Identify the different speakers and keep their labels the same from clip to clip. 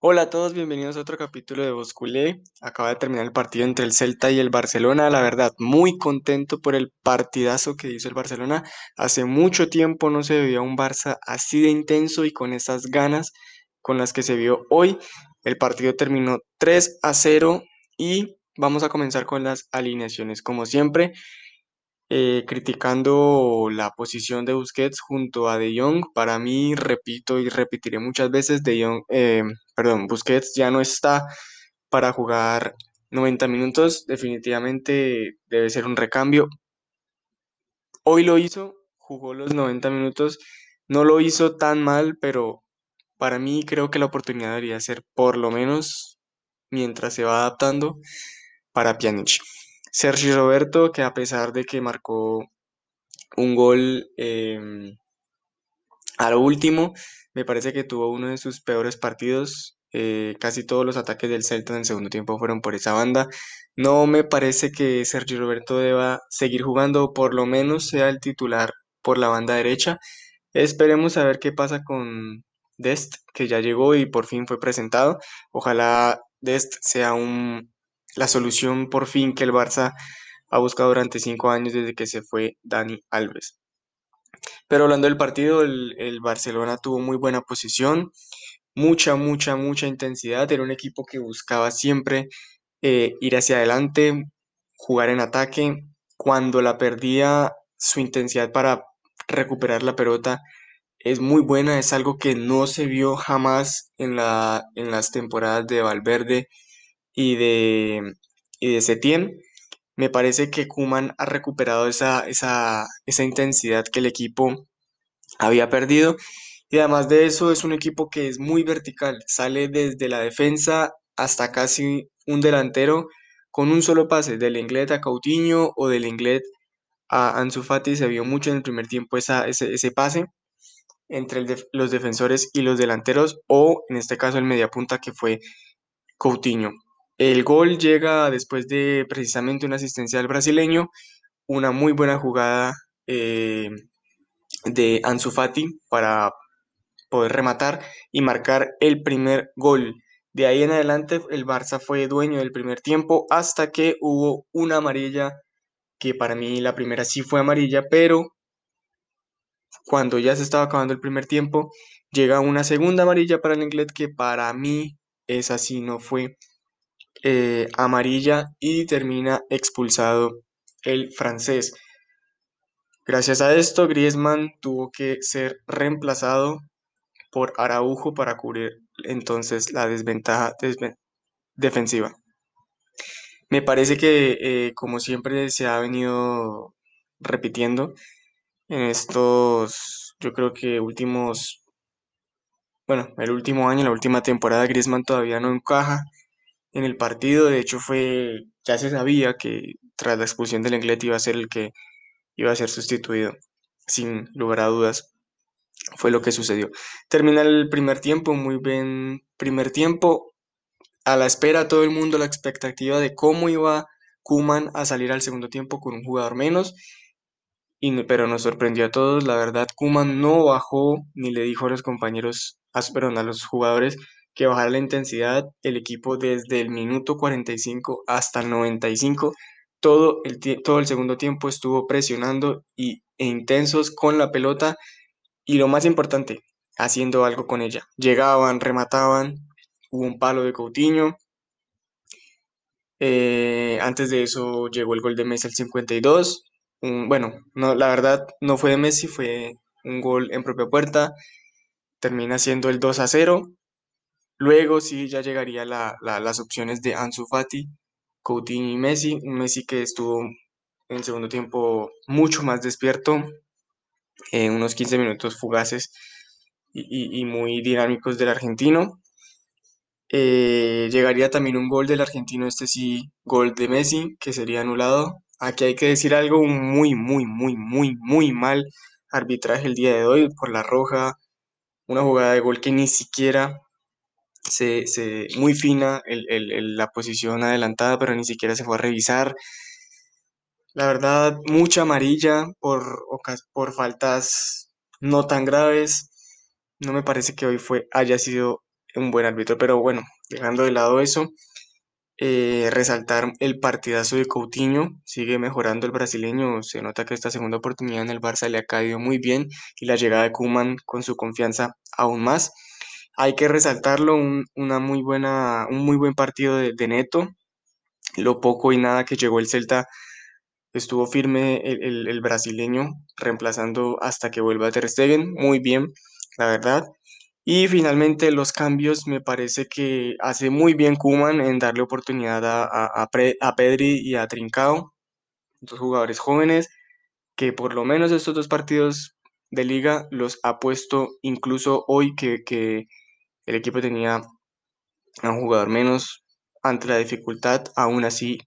Speaker 1: Hola a todos, bienvenidos a otro capítulo de Bosculé. Acaba de terminar el partido entre el Celta y el Barcelona. La verdad, muy contento por el partidazo que hizo el Barcelona. Hace mucho tiempo no se veía un Barça así de intenso y con esas ganas con las que se vio hoy. El partido terminó 3 a 0 y vamos a comenzar con las alineaciones. Como siempre, eh, criticando la posición de Busquets junto a De Jong. Para mí, repito y repetiré muchas veces, De Jong, eh, perdón, Busquets ya no está para jugar 90 minutos. Definitivamente debe ser un recambio. Hoy lo hizo, jugó los 90 minutos. No lo hizo tan mal, pero para mí creo que la oportunidad debería ser por lo menos mientras se va adaptando para Pjanic. Sergio Roberto, que a pesar de que marcó un gol em, a lo último, me parece que tuvo uno de sus peores partidos. Eh, casi todos los ataques del Celta en el segundo tiempo fueron por esa banda. No me parece que Sergio Roberto deba seguir jugando, por lo menos sea el titular por la banda derecha. Esperemos a ver qué pasa con Dest, que ya llegó y por fin fue presentado. Ojalá Dest sea un, la solución por fin que el Barça ha buscado durante cinco años desde que se fue Dani Alves. Pero hablando del partido, el, Barcelona tuvo muy buena posición, mucha, mucha, mucha intensidad. Era un equipo que buscaba siempre eh, ir hacia adelante, jugar en ataque. Cuando la perdía, su intensidad para recuperar la pelota es muy buena, es algo que no se vio jamás en, la, en las temporadas de Valverde y de, y de Setién. Me parece que Kuman ha recuperado esa, esa, intensidad que el equipo había perdido. Y además de eso, es un equipo que es muy vertical. Sale desde la defensa hasta casi un delantero con un solo pase, del Inglés a Coutinho o del Inglés a Ansu Fati. Se vio mucho en el primer tiempo esa, ese, ese pase entre los defensores y los delanteros, o en este caso el mediapunta que fue Coutinho. El gol llega después de precisamente una asistencia del brasileño, una muy buena jugada eh, de Ansu Fati para poder rematar y marcar el primer gol. De ahí en adelante el Barça fue dueño del primer tiempo hasta que hubo una amarilla, que para mí la primera sí fue amarilla, pero cuando ya se estaba acabando el primer tiempo, llega una segunda amarilla para el inglés que para mí esa sí no fue amarilla y termina expulsado el francés. Gracias a esto, Griezmann tuvo que ser reemplazado por Araujo para cubrir entonces la desventaja defensiva. Me parece que, eh, como siempre se ha venido repitiendo en estos, yo creo que últimos, bueno, el último año, la última temporada, Griezmann todavía no encaja en el partido. De hecho, fue, ya se sabía que tras la expulsión del inglés iba a ser el que iba a ser sustituido, sin lugar a dudas. Fue lo que sucedió. Termina el primer tiempo, muy bien primer tiempo. A la espera todo el mundo la expectativa de cómo iba Kuman a salir al segundo tiempo con un jugador menos. Pero nos sorprendió a todos. La verdad, Kuman no bajó ni le dijo a los compañeros, a los jugadores que bajara la intensidad. El equipo desde el minuto 45 hasta el 95 todo el, todo el segundo tiempo estuvo presionando y, e intensos con la pelota y lo más importante, haciendo algo con ella. Llegaban, remataban, hubo un palo de Coutinho. Eh, antes de eso llegó el gol de Messi al 52. bueno, no, la verdad no fue de Messi, fue un gol en propia puerta. Termina siendo el 2 a 0. Luego sí ya llegaría las opciones de Ansu Fati Coutinho y Messi, un Messi que estuvo en segundo tiempo mucho más despierto, en unos 15 minutos fugaces y, muy dinámicos del argentino. Eh, llegaría también un gol del argentino, este sí, gol de Messi, que sería anulado. Aquí hay que decir algo muy, muy, muy, muy, muy mal arbitraje el día de hoy por la roja, una jugada de gol que ni siquiera se, muy fina la posición adelantada, pero ni siquiera se fue a revisar. La verdad, mucha amarilla por, por faltas no tan graves. No me parece que hoy fue, haya sido un buen árbitro. Pero bueno, dejando de lado eso, eh, resaltar el partidazo de Coutinho, sigue mejorando el brasileño, se nota que esta segunda oportunidad en el Barça le ha caído muy bien y la llegada de Kuman con su confianza aún más. Hay que resaltarlo, un, una muy buena, un muy buen partido de, Neto, lo poco y nada que llegó el Celta estuvo firme el, el, brasileño, reemplazando hasta que vuelva Ter Stegen, muy bien, la verdad. Y finalmente los cambios, me parece que hace muy bien Kuman en darle oportunidad a, a, a, Pedri y a Trincao, dos jugadores jóvenes, que por lo menos estos dos partidos de liga los ha puesto incluso hoy que, que el equipo tenía a un jugador menos ante la dificultad, aún así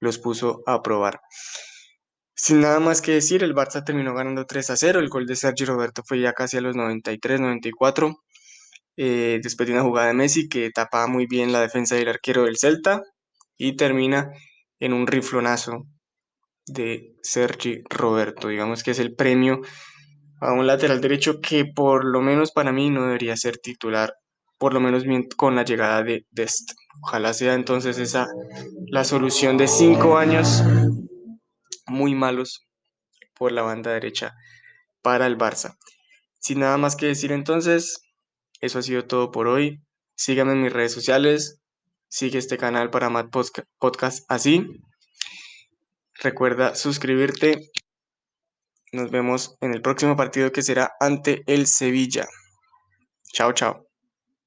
Speaker 1: los puso a probar. Sin nada más que decir, el Barça terminó ganando 3 a 0, el gol de Sergio Roberto fue ya casi a los 93-94, eh, después de una jugada de Messi que tapaba muy bien la defensa del arquero del Celta y termina en un riflonazo de Sergi Roberto. Digamos que es el premio a un lateral derecho que por lo menos para mí no debería ser titular, por lo menos con la llegada de Dest. Ojalá sea entonces esa la solución de cinco años muy malos por la banda derecha para el Barça. Sin nada más que decir entonces, eso ha sido todo por hoy. Síganme en mis redes sociales. Sigue este canal para más podcast así. Recuerda suscribirte. Nos vemos en el próximo partido que será ante el Sevilla. Chao, chao.